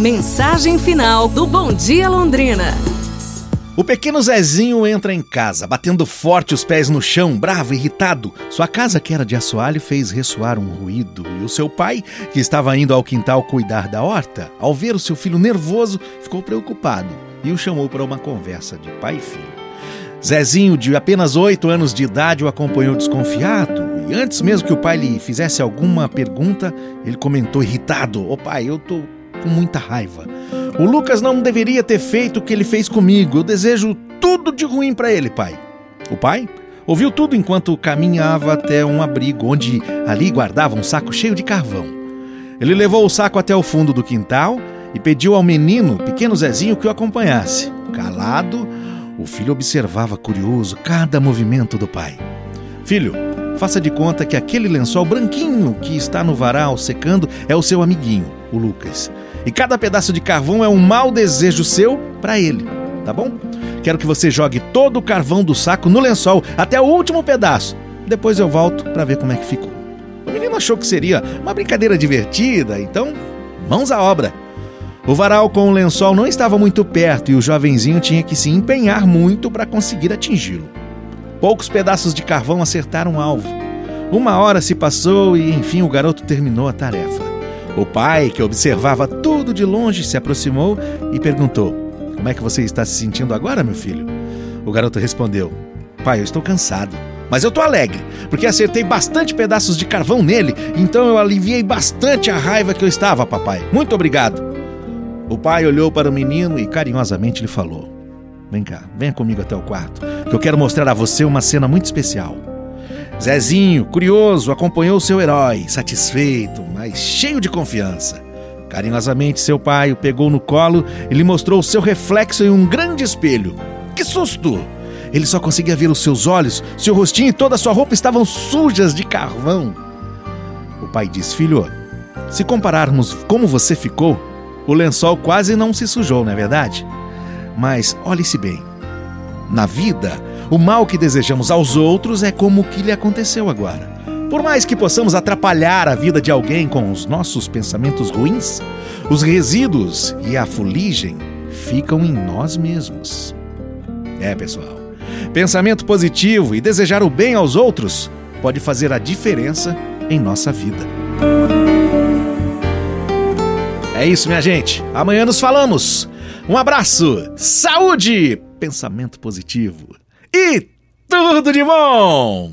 Mensagem final do Bom Dia Londrina. O pequeno Zezinho entra em casa, batendo forte os pés no chão, bravo, irritado. Sua casa, que era de assoalho, fez ressoar um ruído. E o seu pai, que estava indo ao quintal cuidar da horta, ao ver o seu filho nervoso, ficou preocupado e o chamou para uma conversa de pai e filho. Zezinho, de apenas oito anos de idade, o acompanhou desconfiado. E antes mesmo que o pai lhe fizesse alguma pergunta, ele comentou irritado: Ô pai, eu tô com muita raiva. O Lucas não deveria ter feito o que ele fez comigo. Eu desejo tudo de ruim para ele, pai. O pai ouviu tudo enquanto caminhava até um abrigo, onde ali guardava um saco cheio de carvão. Ele levou o saco até o fundo do quintal e pediu ao menino, pequeno Zezinho, que o acompanhasse. Calado, o filho observava curioso cada movimento do pai. Filho, faça de conta que aquele lençol branquinho que está no varal secando é o seu amiguinho, o Lucas. E cada pedaço de carvão é um mau desejo seu para ele, tá bom? Quero que você jogue todo o carvão do saco no lençol até o último pedaço. Depois eu volto para ver como é que ficou. O menino achou que seria uma brincadeira divertida, então mãos à obra. O varal com o lençol não estava muito perto e o jovenzinho tinha que se empenhar muito para conseguir atingi-lo. Poucos pedaços de carvão acertaram o alvo. Uma hora se passou e enfim o garoto terminou a tarefa. O pai, que observava tudo de longe, se aproximou e perguntou: Como é que você está se sentindo agora, meu filho? O garoto respondeu: Pai, eu estou cansado. Mas eu estou alegre, porque acertei bastante pedaços de carvão nele, então eu aliviei bastante a raiva que eu estava, papai. Muito obrigado. O pai olhou para o menino e carinhosamente lhe falou: Vem cá, venha comigo até o quarto, que eu quero mostrar a você uma cena muito especial. Zezinho, curioso, acompanhou seu herói, satisfeito, mas cheio de confiança. Carinhosamente, seu pai o pegou no colo e lhe mostrou seu reflexo em um grande espelho. Que susto! Ele só conseguia ver os seus olhos, seu rostinho e toda sua roupa estavam sujas de carvão. O pai disse: Filho, se compararmos como você ficou, o lençol quase não se sujou, não é verdade? Mas olhe-se bem. Na vida, o mal que desejamos aos outros é como o que lhe aconteceu agora. Por mais que possamos atrapalhar a vida de alguém com os nossos pensamentos ruins, os resíduos e a fuligem ficam em nós mesmos. É, pessoal. Pensamento positivo e desejar o bem aos outros pode fazer a diferença em nossa vida. É isso, minha gente. Amanhã nos falamos. Um abraço, saúde, pensamento positivo e tudo de bom!